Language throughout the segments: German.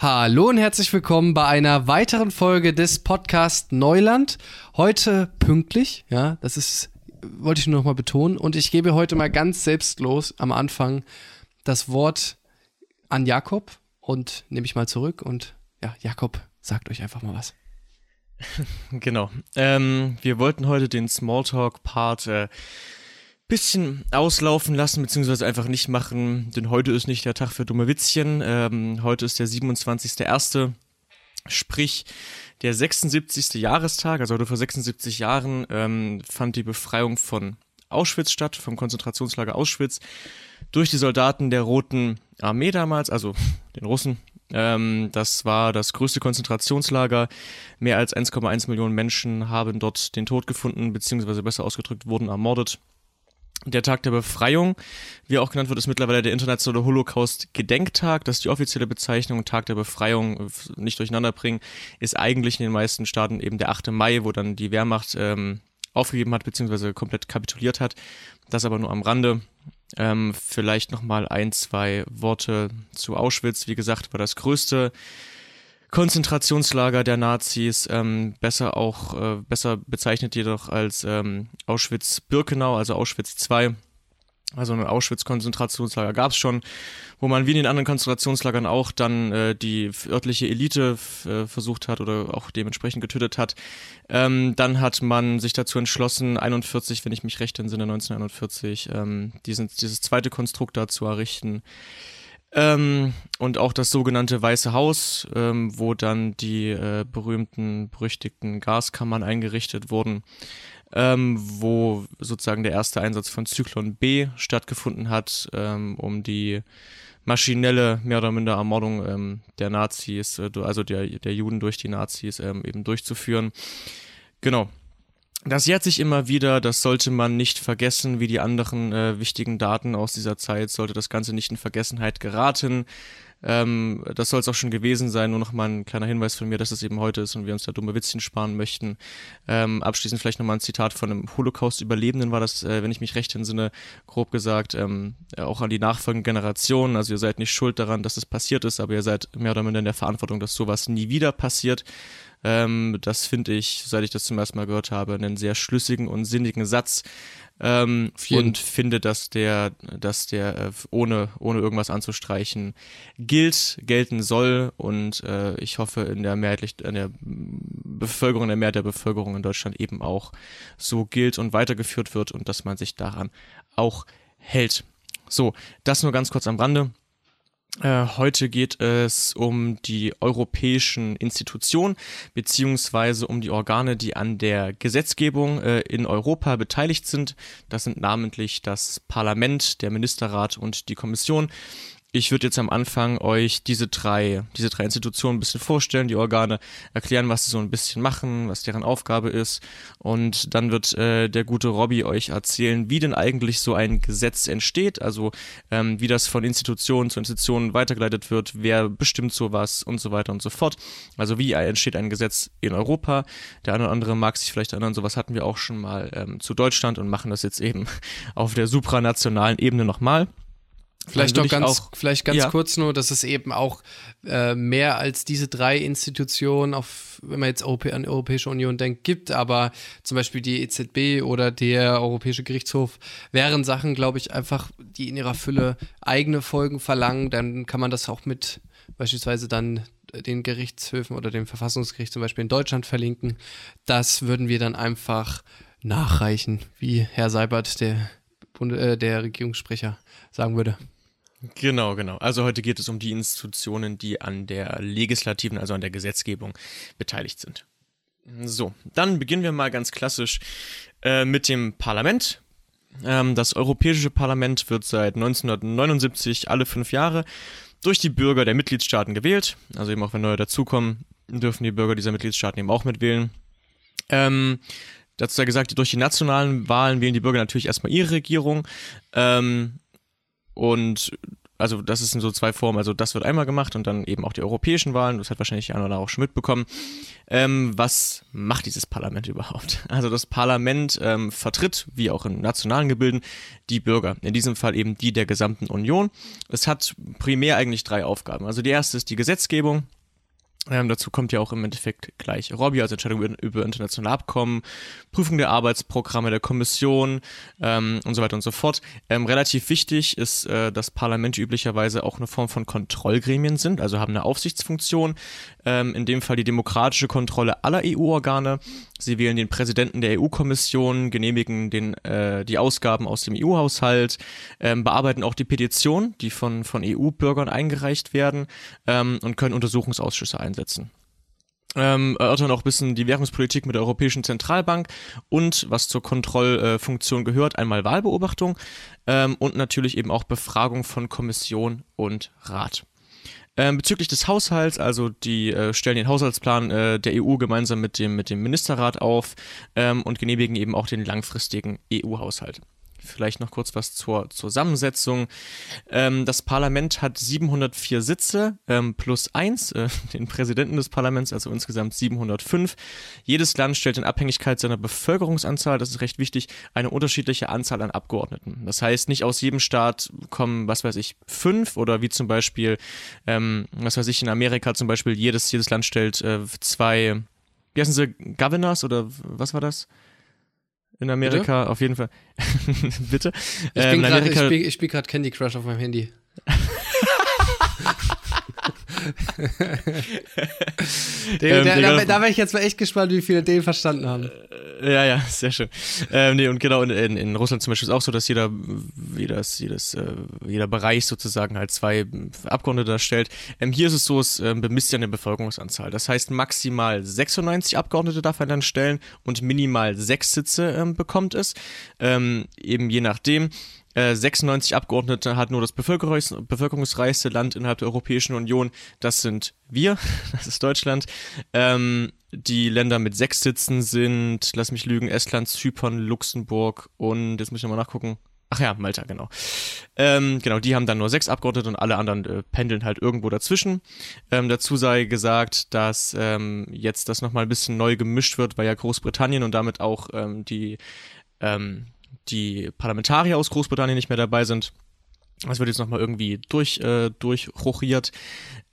Hallo und herzlich willkommen bei einer weiteren Folge des Podcast Neuland. Heute pünktlich, ja, das ist, wollte ich nur noch mal betonen. Und ich gebe heute mal ganz selbstlos am Anfang das Wort an Jakob und nehme ich mal zurück. Und ja, Jakob, sagt euch einfach mal was. Genau. Ähm, wir wollten heute den Smalltalk-Part äh, bisschen auslaufen lassen, beziehungsweise einfach nicht machen, denn heute ist nicht der Tag für dumme Witzchen. Ähm, heute ist der 27.01., sprich der 76. Jahrestag, also heute vor 76 Jahren ähm, fand die Befreiung von Auschwitz statt, vom Konzentrationslager Auschwitz, durch die Soldaten der Roten Armee damals, also den Russen. Ähm, das war das größte Konzentrationslager. Mehr als 1,1 Millionen Menschen haben dort den Tod gefunden, beziehungsweise besser ausgedrückt wurden ermordet. Der Tag der Befreiung, wie auch genannt wird, ist mittlerweile der internationale Holocaust-Gedenktag. Das ist die offizielle Bezeichnung. Tag der Befreiung, äh, nicht durcheinander bringen, ist eigentlich in den meisten Staaten eben der 8. Mai, wo dann die Wehrmacht ähm, aufgegeben hat, beziehungsweise komplett kapituliert hat. Das aber nur am Rande. Ähm, vielleicht nochmal ein, zwei Worte zu Auschwitz. Wie gesagt, war das größte Konzentrationslager der Nazis, ähm, besser auch, äh, besser bezeichnet jedoch als ähm, Auschwitz-Birkenau, also Auschwitz II. Also ein Auschwitz-Konzentrationslager gab es schon, wo man wie in den anderen Konzentrationslagern auch dann äh, die örtliche Elite äh, versucht hat oder auch dementsprechend getötet hat. Ähm, dann hat man sich dazu entschlossen, 41, wenn ich mich recht entsinne, 1941, ähm, diesen, dieses zweite Konstrukt da zu errichten. Ähm, und auch das sogenannte Weiße Haus, ähm, wo dann die äh, berühmten, berüchtigten Gaskammern eingerichtet wurden, ähm, wo sozusagen der erste Einsatz von Zyklon B stattgefunden hat, ähm, um die maschinelle, mehr oder minder Ermordung ähm, der Nazis, äh, also der, der Juden durch die Nazis ähm, eben durchzuführen. Genau, das jährt sich immer wieder, das sollte man nicht vergessen, wie die anderen äh, wichtigen Daten aus dieser Zeit, sollte das Ganze nicht in Vergessenheit geraten. Ähm, das soll es auch schon gewesen sein, nur noch mal ein kleiner Hinweis von mir, dass es eben heute ist und wir uns da dumme Witzchen sparen möchten. Ähm, abschließend vielleicht nochmal ein Zitat von einem Holocaust-Überlebenden war das, äh, wenn ich mich recht entsinne, grob gesagt, ähm, auch an die nachfolgenden Generationen. Also ihr seid nicht schuld daran, dass es passiert ist, aber ihr seid mehr oder minder in der Verantwortung, dass sowas nie wieder passiert. Ähm, das finde ich, seit ich das zum ersten Mal gehört habe, einen sehr schlüssigen und sinnigen Satz. Ähm, und finde, dass der, dass der äh, ohne, ohne irgendwas anzustreichen gilt, gelten soll und äh, ich hoffe in der mehrheitlich, in der Bevölkerung, in der Mehrheit der Bevölkerung in Deutschland eben auch so gilt und weitergeführt wird und dass man sich daran auch hält. So, das nur ganz kurz am Rande. Äh, heute geht es um die europäischen Institutionen beziehungsweise um die Organe, die an der Gesetzgebung äh, in Europa beteiligt sind. Das sind namentlich das Parlament, der Ministerrat und die Kommission. Ich würde jetzt am Anfang euch diese drei, diese drei Institutionen ein bisschen vorstellen, die Organe erklären, was sie so ein bisschen machen, was deren Aufgabe ist. Und dann wird äh, der gute Robby euch erzählen, wie denn eigentlich so ein Gesetz entsteht, also ähm, wie das von Institution zu Institution weitergeleitet wird, wer bestimmt sowas und so weiter und so fort. Also wie entsteht ein Gesetz in Europa. Der eine oder andere mag sich vielleicht erinnern, sowas hatten wir auch schon mal ähm, zu Deutschland und machen das jetzt eben auf der supranationalen Ebene nochmal. Vielleicht noch ganz, auch, vielleicht ganz ja. kurz nur, dass es eben auch äh, mehr als diese drei Institutionen, auf, wenn man jetzt Europä an die Europäische Union denkt, gibt, aber zum Beispiel die EZB oder der Europäische Gerichtshof wären Sachen, glaube ich, einfach, die in ihrer Fülle eigene Folgen verlangen, dann kann man das auch mit beispielsweise dann den Gerichtshöfen oder dem Verfassungsgericht zum Beispiel in Deutschland verlinken. Das würden wir dann einfach nachreichen, wie Herr Seibert, der, äh, der Regierungssprecher, sagen würde. Genau, genau. Also heute geht es um die Institutionen, die an der legislativen, also an der Gesetzgebung beteiligt sind. So, dann beginnen wir mal ganz klassisch äh, mit dem Parlament. Ähm, das Europäische Parlament wird seit 1979 alle fünf Jahre durch die Bürger der Mitgliedstaaten gewählt. Also eben auch wenn neue dazukommen, dürfen die Bürger dieser Mitgliedstaaten eben auch mitwählen. Ähm, dazu sei gesagt, durch die nationalen Wahlen wählen die Bürger natürlich erstmal ihre Regierung. Ähm, und also das ist in so zwei Formen. Also das wird einmal gemacht und dann eben auch die europäischen Wahlen. Das hat wahrscheinlich einer auch schon mitbekommen. Ähm, was macht dieses Parlament überhaupt? Also das Parlament ähm, vertritt, wie auch in nationalen Gebilden, die Bürger. In diesem Fall eben die der gesamten Union. Es hat primär eigentlich drei Aufgaben. Also die erste ist die Gesetzgebung. Ähm, dazu kommt ja auch im Endeffekt gleich Robbie, also Entscheidung über, über internationale Abkommen, Prüfung der Arbeitsprogramme der Kommission ähm, und so weiter und so fort. Ähm, relativ wichtig ist, äh, dass Parlamente üblicherweise auch eine Form von Kontrollgremien sind, also haben eine Aufsichtsfunktion, ähm, in dem Fall die demokratische Kontrolle aller EU-Organe. Sie wählen den Präsidenten der EU-Kommission, genehmigen den, äh, die Ausgaben aus dem EU-Haushalt, ähm, bearbeiten auch die Petitionen, die von, von EU-Bürgern eingereicht werden ähm, und können Untersuchungsausschüsse einsetzen einsetzen. Ähm, erörtern auch ein bisschen die Währungspolitik mit der Europäischen Zentralbank und was zur Kontrollfunktion gehört, einmal Wahlbeobachtung ähm, und natürlich eben auch Befragung von Kommission und Rat. Ähm, bezüglich des Haushalts, also die äh, stellen den Haushaltsplan äh, der EU gemeinsam mit dem, mit dem Ministerrat auf ähm, und genehmigen eben auch den langfristigen EU-Haushalt. Vielleicht noch kurz was zur Zusammensetzung. Ähm, das Parlament hat 704 Sitze ähm, plus eins, äh, den Präsidenten des Parlaments, also insgesamt 705. Jedes Land stellt in Abhängigkeit seiner Bevölkerungsanzahl, das ist recht wichtig, eine unterschiedliche Anzahl an Abgeordneten. Das heißt, nicht aus jedem Staat kommen, was weiß ich, fünf oder wie zum Beispiel, ähm, was weiß ich, in Amerika zum Beispiel, jedes, jedes Land stellt äh, zwei, wie heißen sie, Governors oder was war das? In Amerika, Bitte? auf jeden Fall. Bitte? Ich, ähm, spiel gerade Candy Crush auf meinem Handy. den, ähm, der, da, da wäre ich jetzt mal echt gespannt, wie viele den verstanden haben. Äh, ja, ja, sehr schön. Ähm, nee, und genau, in, in, in, Russland zum Beispiel ist auch so, dass jeder, jedes, jedes, äh, jeder Bereich sozusagen halt zwei Abgeordnete darstellt. Ähm, hier ist es so, es äh, bemisst ja eine Bevölkerungsanzahl. Das heißt, maximal 96 Abgeordnete darf er dann stellen und minimal sechs Sitze ähm, bekommt es. Ähm, eben je nachdem. 96 äh, Abgeordnete hat nur das bevölkerungs bevölkerungsreichste Land innerhalb der Europäischen Union. Das sind wir, das ist Deutschland. Ähm, die Länder mit sechs Sitzen sind, lass mich lügen, Estland, Zypern, Luxemburg und, jetzt muss ich nochmal nachgucken, Ach ja, Malta, genau. Ähm, genau, die haben dann nur sechs Abgeordnete und alle anderen äh, pendeln halt irgendwo dazwischen. Ähm, dazu sei gesagt, dass ähm, jetzt das nochmal ein bisschen neu gemischt wird, weil ja Großbritannien und damit auch ähm, die ähm, die Parlamentarier aus Großbritannien nicht mehr dabei sind. Das wird jetzt nochmal irgendwie durch, äh, durchrochiert.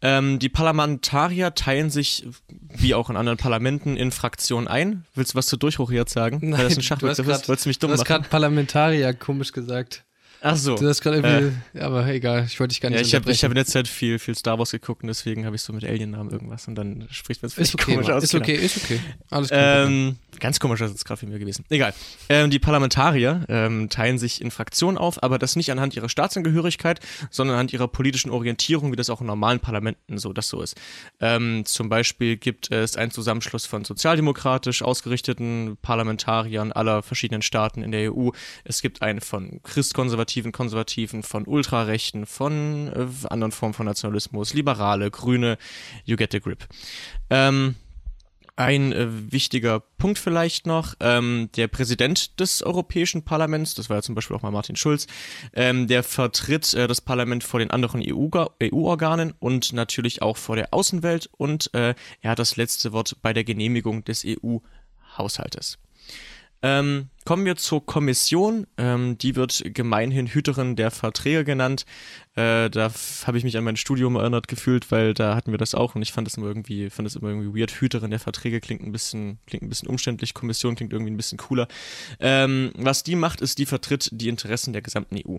Ähm, die Parlamentarier teilen sich, wie auch in anderen Parlamenten, in Fraktionen ein. Willst du was zu durchrochiert sagen? Nein, Weil das ein Schachbegriff ist, wolltest du mich dumm Du hast gerade Parlamentarier komisch gesagt. Ach so. Du hast gerade irgendwie, äh, aber egal, ich wollte dich gar nicht Ja, ich habe ich in der Zeit viel, viel Star Wars geguckt und deswegen habe ich so mit Alien-Namen irgendwas und dann spricht man es vielleicht okay, komisch aus. Ist genau. okay, ist okay. Alles gut. Ähm, ganz komisch ist es gerade für mich gewesen. Egal. Ähm, die Parlamentarier ähm, teilen sich in Fraktionen auf, aber das nicht anhand ihrer Staatsangehörigkeit, sondern anhand ihrer politischen Orientierung, wie das auch in normalen Parlamenten so das so ist. Ähm, zum Beispiel gibt es einen Zusammenschluss von sozialdemokratisch ausgerichteten Parlamentariern aller verschiedenen Staaten in der EU. Es gibt einen von christkonservativen konservativen, Konservativen, von Ultrarechten, von äh, anderen Formen von Nationalismus, Liberale, Grüne, you get the grip. Ähm, ein äh, wichtiger Punkt vielleicht noch, ähm, der Präsident des Europäischen Parlaments, das war ja zum Beispiel auch mal Martin Schulz, ähm, der vertritt äh, das Parlament vor den anderen EU-Organen EU und natürlich auch vor der Außenwelt und äh, er hat das letzte Wort bei der Genehmigung des EU-Haushaltes. Ähm, kommen wir zur Kommission. Ähm, die wird gemeinhin Hüterin der Verträge genannt. Äh, da habe ich mich an mein Studium erinnert gefühlt, weil da hatten wir das auch und ich fand das immer irgendwie, fand das immer irgendwie weird. Hüterin der Verträge klingt ein bisschen, klingt ein bisschen umständlich. Kommission klingt irgendwie ein bisschen cooler. Ähm, was die macht, ist, die vertritt die Interessen der gesamten EU.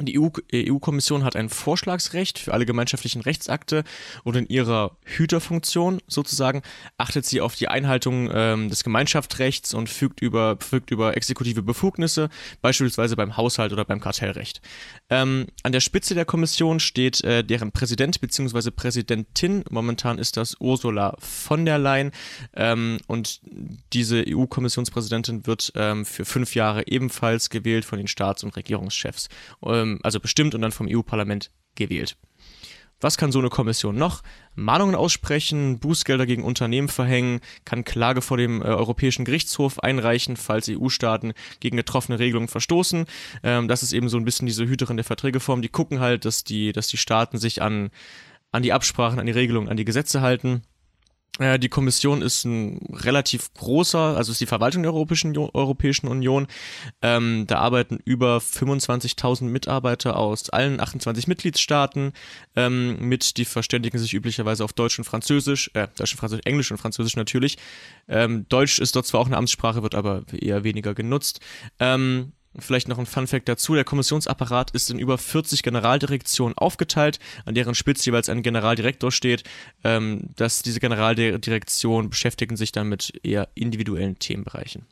Die EU-Kommission hat ein Vorschlagsrecht für alle gemeinschaftlichen Rechtsakte und in ihrer Hüterfunktion sozusagen achtet sie auf die Einhaltung ähm, des Gemeinschaftsrechts und fügt über, fügt über exekutive Befugnisse, beispielsweise beim Haushalt oder beim Kartellrecht. Ähm, an der Spitze der Kommission steht äh, deren Präsident bzw. Präsidentin. Momentan ist das Ursula von der Leyen ähm, und diese EU-Kommissionspräsidentin wird ähm, für fünf Jahre ebenfalls gewählt von den Staats- und Regierungschefs. Ähm, also bestimmt und dann vom EU-Parlament gewählt. Was kann so eine Kommission noch? Mahnungen aussprechen, Bußgelder gegen Unternehmen verhängen, kann Klage vor dem äh, Europäischen Gerichtshof einreichen, falls EU-Staaten gegen getroffene Regelungen verstoßen. Ähm, das ist eben so ein bisschen diese Hüterin der Verträgeform. Die gucken halt, dass die, dass die Staaten sich an, an die Absprachen, an die Regelungen, an die Gesetze halten. Äh, die Kommission ist ein relativ großer, also ist die Verwaltung der Europäischen, Europäischen Union. Ähm, da arbeiten über 25.000 Mitarbeiter aus allen 28 Mitgliedstaaten ähm, mit, die verständigen sich üblicherweise auf Deutsch und Französisch, äh, Deutsch und Französisch, Englisch und Französisch natürlich. Ähm, Deutsch ist dort zwar auch eine Amtssprache, wird aber eher weniger genutzt. Ähm, Vielleicht noch ein Fun-Fact dazu: Der Kommissionsapparat ist in über 40 Generaldirektionen aufgeteilt, an deren Spitze jeweils ein Generaldirektor steht. Ähm, dass diese Generaldirektionen beschäftigen sich dann mit eher individuellen Themenbereichen.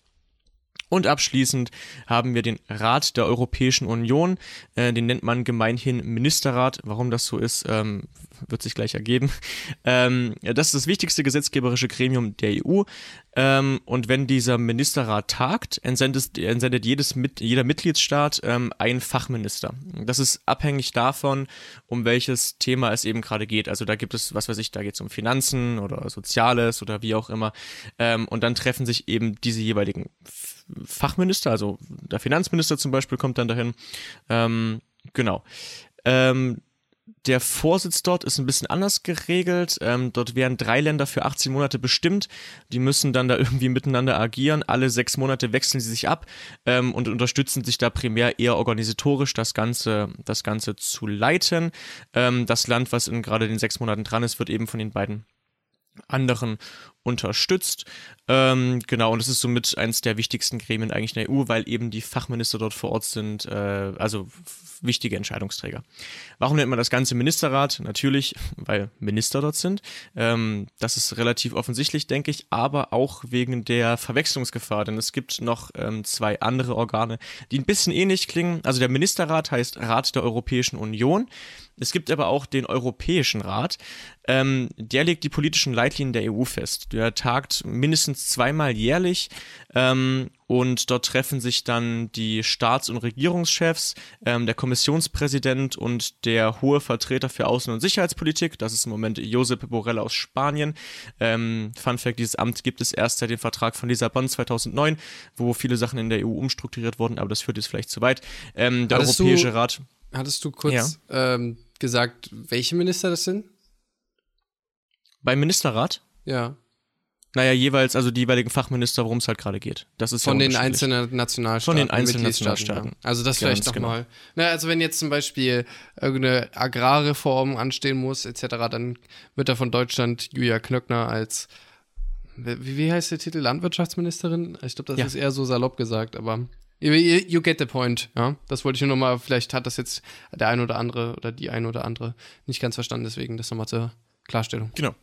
Und abschließend haben wir den Rat der Europäischen Union. Äh, den nennt man gemeinhin Ministerrat. Warum das so ist, ähm, wird sich gleich ergeben. Ähm, das ist das wichtigste gesetzgeberische Gremium der EU. Ähm, und wenn dieser Ministerrat tagt, entsendet, entsendet jedes, jeder Mitgliedsstaat ähm, einen Fachminister. Das ist abhängig davon, um welches Thema es eben gerade geht. Also da gibt es, was weiß ich, da geht es um Finanzen oder Soziales oder wie auch immer. Ähm, und dann treffen sich eben diese jeweiligen Fachminister, also der Finanzminister zum Beispiel kommt dann dahin. Ähm, genau. Ähm, der Vorsitz dort ist ein bisschen anders geregelt. Ähm, dort werden drei Länder für 18 Monate bestimmt. Die müssen dann da irgendwie miteinander agieren. Alle sechs Monate wechseln sie sich ab ähm, und unterstützen sich da primär eher organisatorisch, das Ganze, das Ganze zu leiten. Ähm, das Land, was in gerade den sechs Monaten dran ist, wird eben von den beiden anderen unterstützt. Ähm, genau, und es ist somit eines der wichtigsten Gremien eigentlich in der EU, weil eben die Fachminister dort vor Ort sind, äh, also wichtige Entscheidungsträger. Warum nennt man das Ganze Ministerrat? Natürlich, weil Minister dort sind. Ähm, das ist relativ offensichtlich, denke ich, aber auch wegen der Verwechslungsgefahr, denn es gibt noch ähm, zwei andere Organe, die ein bisschen ähnlich klingen. Also der Ministerrat heißt Rat der Europäischen Union. Es gibt aber auch den Europäischen Rat. Ähm, der legt die politischen Leitlinien der EU fest. Der tagt mindestens zweimal jährlich ähm, und dort treffen sich dann die Staats- und Regierungschefs, ähm, der Kommissionspräsident und der hohe Vertreter für Außen- und Sicherheitspolitik. Das ist im Moment Josep Borrell aus Spanien. Ähm, Fun Fact: Dieses Amt gibt es erst seit dem Vertrag von Lissabon 2009, wo viele Sachen in der EU umstrukturiert wurden, aber das führt jetzt vielleicht zu weit. Ähm, der hattest Europäische du, Rat. Hattest du kurz ja. Gesagt, welche Minister das sind? Beim Ministerrat? Ja. Naja, jeweils, also die jeweiligen Fachminister, worum es halt gerade geht. Das ist Von ja den einzelnen Nationalstaaten. Von den einzelnen Nationalstaaten. Also das vielleicht nochmal. Genau. Na, also wenn jetzt zum Beispiel irgendeine Agrarreform anstehen muss, etc., dann wird da von Deutschland Julia Knöckner als, wie, wie heißt der Titel, Landwirtschaftsministerin? Ich glaube, das ja. ist eher so salopp gesagt, aber you, you get the point, ja. Das wollte ich nur nochmal, vielleicht hat das jetzt der ein oder andere oder die ein oder andere nicht ganz verstanden, deswegen das nochmal zur Klarstellung. Genau.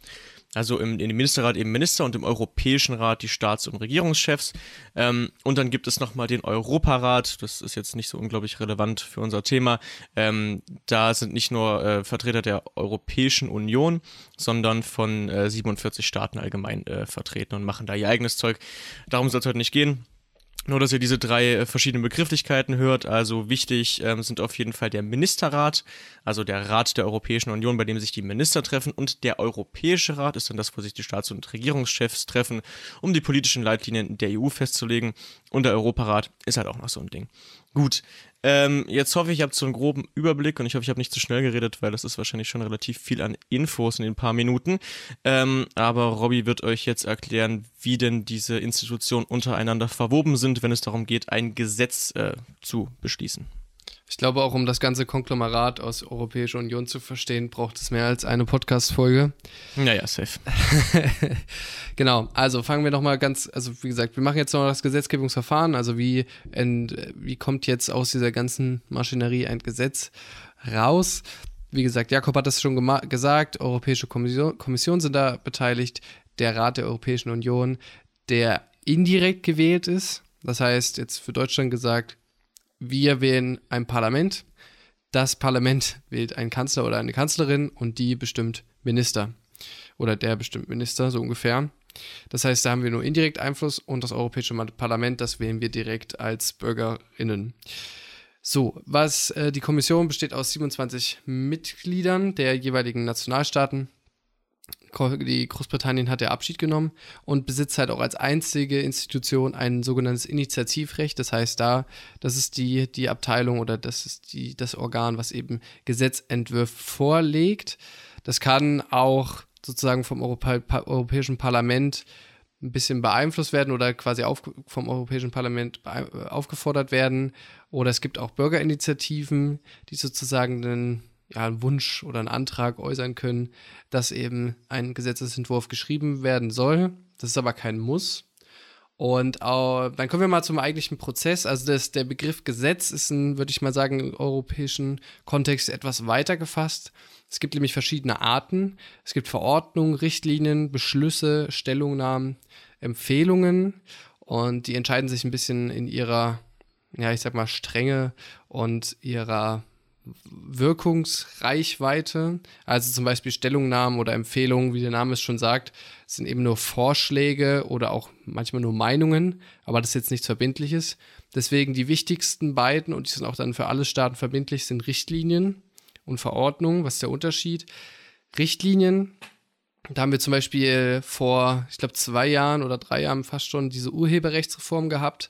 Also im, im Ministerrat eben Minister und im Europäischen Rat die Staats- und Regierungschefs. Ähm, und dann gibt es nochmal den Europarat. Das ist jetzt nicht so unglaublich relevant für unser Thema. Ähm, da sind nicht nur äh, Vertreter der Europäischen Union, sondern von äh, 47 Staaten allgemein äh, vertreten und machen da ihr eigenes Zeug. Darum soll es heute nicht gehen. Nur, dass ihr diese drei äh, verschiedenen Begrifflichkeiten hört. Also wichtig ähm, sind auf jeden Fall der Ministerrat, also der Rat der Europäischen Union, bei dem sich die Minister treffen. Und der Europäische Rat ist dann das, wo sich die Staats- und Regierungschefs treffen, um die politischen Leitlinien der EU festzulegen. Und der Europarat ist halt auch noch so ein Ding. Gut, ähm, jetzt hoffe ich, ihr habt so einen groben Überblick und ich hoffe, ich habe nicht zu schnell geredet, weil das ist wahrscheinlich schon relativ viel an Infos in den paar Minuten. Ähm, aber Robby wird euch jetzt erklären, wie denn diese Institutionen untereinander verwoben sind, wenn es darum geht, ein Gesetz äh, zu beschließen. Ich glaube auch, um das ganze Konglomerat aus Europäischer Union zu verstehen, braucht es mehr als eine Podcast-Folge. Naja, safe. genau, also fangen wir nochmal ganz, also wie gesagt, wir machen jetzt noch das Gesetzgebungsverfahren, also wie, ent, wie kommt jetzt aus dieser ganzen Maschinerie ein Gesetz raus? Wie gesagt, Jakob hat das schon gesagt, Europäische Kommission, Kommission sind da beteiligt, der Rat der Europäischen Union, der indirekt gewählt ist. Das heißt, jetzt für Deutschland gesagt, wir wählen ein Parlament, das Parlament wählt einen Kanzler oder eine Kanzlerin und die bestimmt Minister. Oder der bestimmt Minister, so ungefähr. Das heißt, da haben wir nur indirekt Einfluss und das Europäische Parlament, das wählen wir direkt als BürgerInnen. So, was äh, die Kommission besteht aus 27 Mitgliedern der jeweiligen Nationalstaaten. Die Großbritannien hat der Abschied genommen und besitzt halt auch als einzige Institution ein sogenanntes Initiativrecht. Das heißt, da, das ist die, die Abteilung oder das ist die, das Organ, was eben Gesetzentwürfe vorlegt. Das kann auch sozusagen vom Europa Europäischen Parlament ein bisschen beeinflusst werden oder quasi auf, vom Europäischen Parlament aufgefordert werden. Oder es gibt auch Bürgerinitiativen, die sozusagen einen, ja, einen Wunsch oder einen Antrag äußern können, dass eben ein Gesetzesentwurf geschrieben werden soll. Das ist aber kein Muss. Und äh, dann kommen wir mal zum eigentlichen Prozess. Also das, der Begriff Gesetz ist, würde ich mal sagen, im europäischen Kontext etwas weiter gefasst. Es gibt nämlich verschiedene Arten. Es gibt Verordnungen, Richtlinien, Beschlüsse, Stellungnahmen, Empfehlungen und die entscheiden sich ein bisschen in ihrer, ja, ich sag mal, Strenge und ihrer Wirkungsreichweite. Also zum Beispiel Stellungnahmen oder Empfehlungen, wie der Name es schon sagt, sind eben nur Vorschläge oder auch manchmal nur Meinungen, aber das ist jetzt nichts Verbindliches. Deswegen die wichtigsten beiden, und die sind auch dann für alle Staaten verbindlich, sind Richtlinien und Verordnungen. Was ist der Unterschied? Richtlinien, da haben wir zum Beispiel vor, ich glaube, zwei Jahren oder drei Jahren fast schon diese Urheberrechtsreform gehabt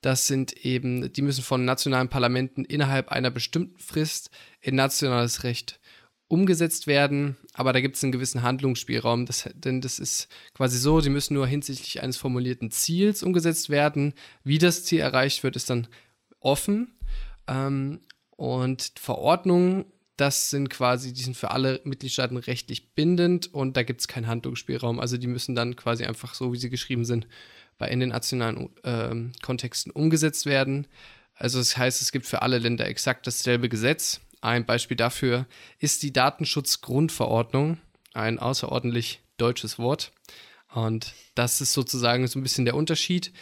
das sind eben, die müssen von nationalen Parlamenten innerhalb einer bestimmten Frist in nationales Recht umgesetzt werden, aber da gibt es einen gewissen Handlungsspielraum, das, denn das ist quasi so, sie müssen nur hinsichtlich eines formulierten Ziels umgesetzt werden. Wie das Ziel erreicht wird, ist dann offen. Ähm, und Verordnungen, das sind quasi, die sind für alle Mitgliedstaaten rechtlich bindend und da gibt es keinen Handlungsspielraum. Also die müssen dann quasi einfach so, wie sie geschrieben sind, bei in den nationalen äh, Kontexten umgesetzt werden. Also das heißt, es gibt für alle Länder exakt dasselbe Gesetz. Ein Beispiel dafür ist die Datenschutzgrundverordnung, ein außerordentlich deutsches Wort. Und das ist sozusagen so ein bisschen der Unterschied.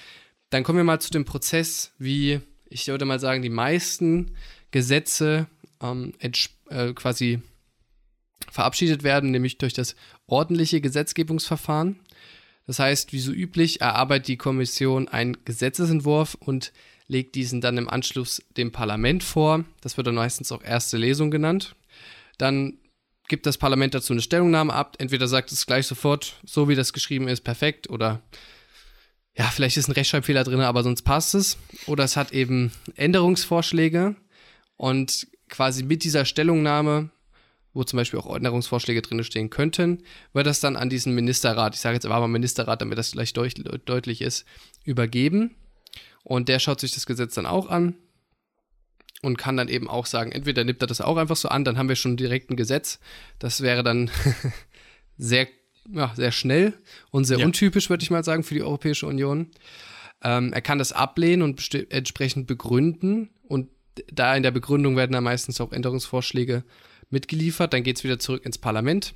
Dann kommen wir mal zu dem Prozess, wie ich würde mal sagen, die meisten Gesetze ähm, äh, quasi verabschiedet werden, nämlich durch das ordentliche Gesetzgebungsverfahren. Das heißt, wie so üblich, erarbeitet die Kommission einen Gesetzesentwurf und legt diesen dann im Anschluss dem Parlament vor. Das wird dann meistens auch erste Lesung genannt. Dann gibt das Parlament dazu eine Stellungnahme ab. Entweder sagt es gleich sofort, so wie das geschrieben ist, perfekt oder ja, vielleicht ist ein Rechtschreibfehler drin, aber sonst passt es. Oder es hat eben Änderungsvorschläge und quasi mit dieser Stellungnahme wo zum Beispiel auch Änderungsvorschläge drin stehen könnten, wird das dann an diesen Ministerrat, ich sage jetzt aber mal Ministerrat, damit das gleich deut deutlich ist, übergeben. Und der schaut sich das Gesetz dann auch an und kann dann eben auch sagen, entweder nimmt er das auch einfach so an, dann haben wir schon direkt ein Gesetz. Das wäre dann sehr, ja, sehr schnell und sehr ja. untypisch, würde ich mal sagen, für die Europäische Union. Ähm, er kann das ablehnen und entsprechend begründen. Und da in der Begründung werden dann meistens auch Änderungsvorschläge mitgeliefert, dann geht es wieder zurück ins Parlament.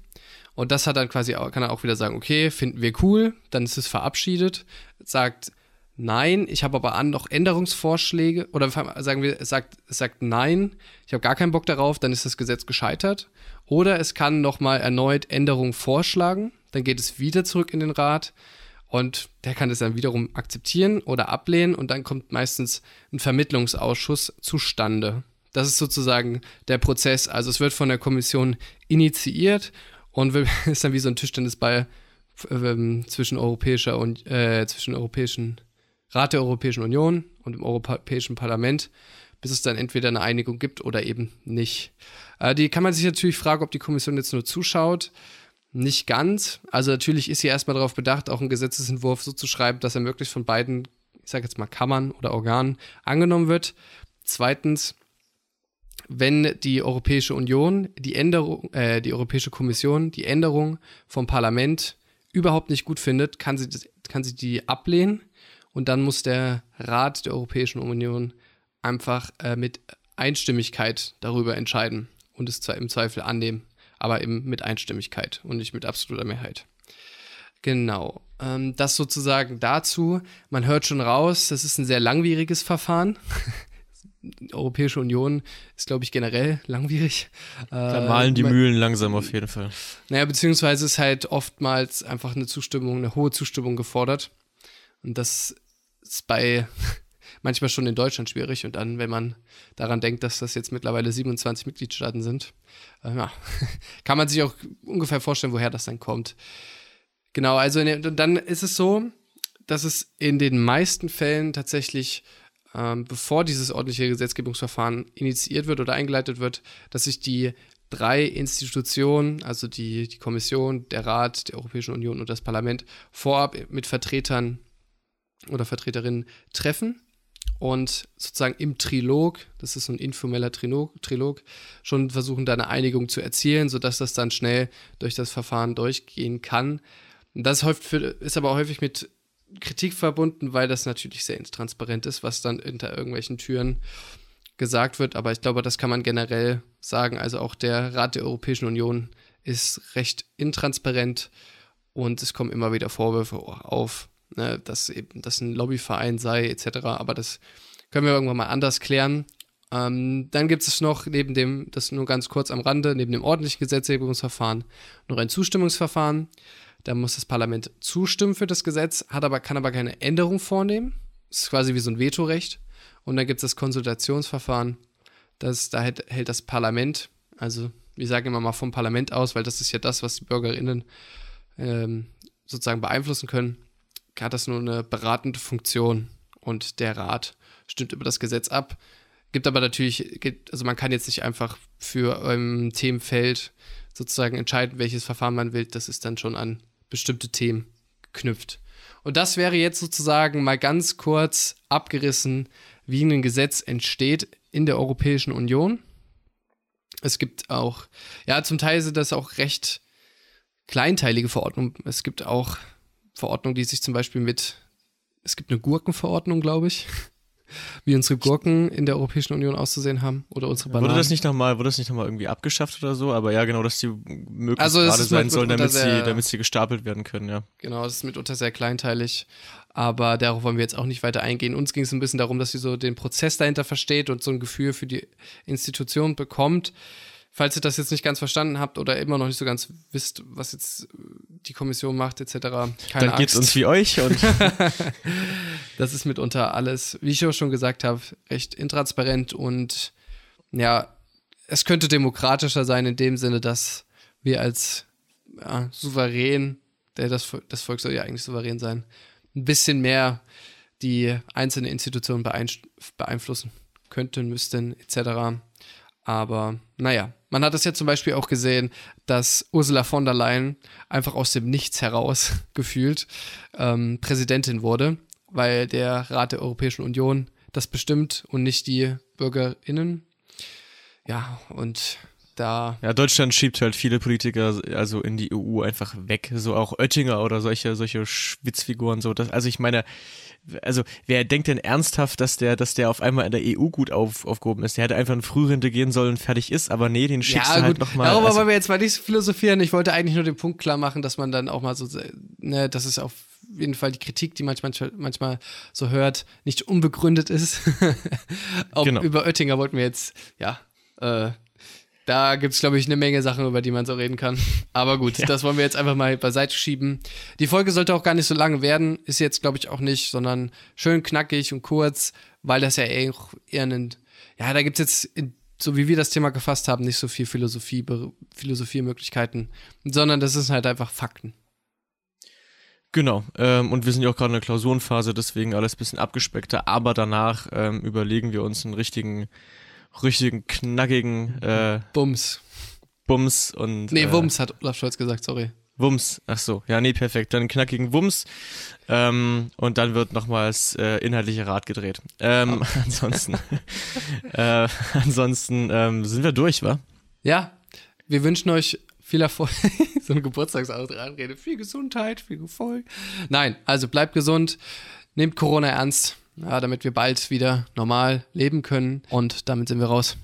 Und das hat dann quasi auch, kann er auch wieder sagen, okay, finden wir cool, dann ist es verabschiedet, sagt nein, ich habe aber an noch Änderungsvorschläge oder sagen wir, sagt, es sagt nein, ich habe gar keinen Bock darauf, dann ist das Gesetz gescheitert. Oder es kann nochmal erneut Änderungen vorschlagen, dann geht es wieder zurück in den Rat und der kann es dann wiederum akzeptieren oder ablehnen und dann kommt meistens ein Vermittlungsausschuss zustande. Das ist sozusagen der Prozess. Also es wird von der Kommission initiiert und ist dann wie so ein Tischtennisball äh, zwischen europäischer und äh, zwischen europäischen Rat der Europäischen Union und dem Europäischen Parlament, bis es dann entweder eine Einigung gibt oder eben nicht. Äh, die kann man sich natürlich fragen, ob die Kommission jetzt nur zuschaut. Nicht ganz. Also natürlich ist sie erstmal darauf bedacht, auch einen Gesetzesentwurf so zu schreiben, dass er möglichst von beiden, ich sage jetzt mal Kammern oder Organen angenommen wird. Zweitens wenn die Europäische Union, die Änderung, äh, die Europäische Kommission die Änderung vom Parlament überhaupt nicht gut findet, kann sie, kann sie die ablehnen und dann muss der Rat der Europäischen Union einfach äh, mit Einstimmigkeit darüber entscheiden und es zwar im Zweifel annehmen, aber eben mit Einstimmigkeit und nicht mit absoluter Mehrheit. Genau. Ähm, das sozusagen dazu. Man hört schon raus, das ist ein sehr langwieriges Verfahren. Europäische Union ist, glaube ich, generell langwierig. Da äh, malen die Mühlen langsam auf jeden Fall. Naja, beziehungsweise ist halt oftmals einfach eine Zustimmung, eine hohe Zustimmung gefordert. Und das ist bei manchmal schon in Deutschland schwierig. Und dann, wenn man daran denkt, dass das jetzt mittlerweile 27 Mitgliedstaaten sind, äh, ja, kann man sich auch ungefähr vorstellen, woher das dann kommt. Genau, also in, dann ist es so, dass es in den meisten Fällen tatsächlich, ähm, bevor dieses ordentliche Gesetzgebungsverfahren initiiert wird oder eingeleitet wird, dass sich die drei Institutionen, also die, die Kommission, der Rat der Europäischen Union und das Parlament, vorab mit Vertretern oder Vertreterinnen treffen und sozusagen im Trilog, das ist so ein informeller Trilog, Trilog, schon versuchen, da eine Einigung zu erzielen, sodass das dann schnell durch das Verfahren durchgehen kann. Das ist aber häufig mit Kritik verbunden, weil das natürlich sehr intransparent ist, was dann hinter irgendwelchen Türen gesagt wird. Aber ich glaube, das kann man generell sagen. Also auch der Rat der Europäischen Union ist recht intransparent und es kommen immer wieder Vorwürfe auf, ne, dass eben das ein Lobbyverein sei etc. Aber das können wir irgendwann mal anders klären. Ähm, dann gibt es noch neben dem, das nur ganz kurz am Rande, neben dem ordentlichen Gesetzgebungsverfahren noch ein Zustimmungsverfahren. Da muss das Parlament zustimmen für das Gesetz, hat aber, kann aber keine Änderung vornehmen. Das ist quasi wie so ein Vetorecht. Und dann gibt es das Konsultationsverfahren. Das, da hält, hält das Parlament, also wir sagen immer mal vom Parlament aus, weil das ist ja das, was die BürgerInnen ähm, sozusagen beeinflussen können, hat das nur eine beratende Funktion und der Rat stimmt über das Gesetz ab. Gibt aber natürlich, also man kann jetzt nicht einfach für ein Themenfeld sozusagen entscheiden, welches Verfahren man will. Das ist dann schon an bestimmte Themen geknüpft. Und das wäre jetzt sozusagen mal ganz kurz abgerissen, wie ein Gesetz entsteht in der Europäischen Union. Es gibt auch, ja, zum Teil sind das auch recht kleinteilige Verordnungen. Es gibt auch Verordnungen, die sich zum Beispiel mit, es gibt eine Gurkenverordnung, glaube ich, wie unsere Gurken in der Europäischen Union auszusehen haben oder unsere Bananen. Wurde das nicht nochmal, wurde das nicht nochmal irgendwie abgeschafft oder so? Aber ja, genau, dass die möglichst also gerade sein sollen, damit sie, damit sie gestapelt werden können, ja. Genau, es ist mitunter sehr kleinteilig. Aber darauf wollen wir jetzt auch nicht weiter eingehen. Uns ging es ein bisschen darum, dass sie so den Prozess dahinter versteht und so ein Gefühl für die Institution bekommt. Falls ihr das jetzt nicht ganz verstanden habt oder immer noch nicht so ganz wisst, was jetzt die Kommission macht, etc., keine Dann geht es uns wie euch. Und das ist mitunter alles, wie ich auch schon gesagt habe, recht intransparent und ja, es könnte demokratischer sein in dem Sinne, dass wir als ja, souverän, der das, das Volk soll ja eigentlich souverän sein, ein bisschen mehr die einzelnen Institutionen beeinflussen könnten, müssten, etc. Aber naja, man hat es ja zum Beispiel auch gesehen, dass Ursula von der Leyen einfach aus dem Nichts heraus gefühlt ähm, Präsidentin wurde, weil der Rat der Europäischen Union das bestimmt und nicht die BürgerInnen. Ja, und da. Ja, Deutschland schiebt halt viele Politiker also in die EU einfach weg. So auch Oettinger oder solche, solche Schwitzfiguren. So. Das, also ich meine, also wer denkt denn ernsthaft, dass der, dass der auf einmal in der EU gut auf, aufgehoben ist? Der hätte einfach in Frührente gehen sollen und fertig ist, aber nee, den schickst ja, du halt nochmal. Darüber also, wollen wir jetzt mal nicht philosophieren. Ich wollte eigentlich nur den Punkt klar machen, dass man dann auch mal so, ne, das ist auf jeden Fall die Kritik, die man manchmal, manchmal so hört, nicht unbegründet ist. auch genau. über Oettinger wollten wir jetzt, ja, äh, da gibt es, glaube ich, eine Menge Sachen, über die man so reden kann. Aber gut, ja. das wollen wir jetzt einfach mal beiseite schieben. Die Folge sollte auch gar nicht so lange werden. Ist jetzt, glaube ich, auch nicht, sondern schön knackig und kurz, weil das ja eher, eher ein. Ja, da gibt es jetzt, so wie wir das Thema gefasst haben, nicht so viel Philosophie, Philosophiemöglichkeiten, sondern das ist halt einfach Fakten. Genau, ähm, und wir sind ja auch gerade in der Klausurenphase, deswegen alles ein bisschen abgespeckter, aber danach ähm, überlegen wir uns einen richtigen richtigen, knackigen äh, Bums. Bums und. Nee, äh, Wums hat Olaf Scholz gesagt, sorry. Wums, ach so, ja, nee, perfekt. Dann knackigen Wums ähm, und dann wird nochmals äh, inhaltlicher Rat gedreht. Ähm, oh. Ansonsten, äh, ansonsten ähm, sind wir durch, wa? Ja, wir wünschen euch viel Erfolg. so eine Geburtstagsanrede. Viel Gesundheit, viel Erfolg. Nein, also bleibt gesund, nehmt Corona ernst ja, damit wir bald wieder normal leben können. Und damit sind wir raus.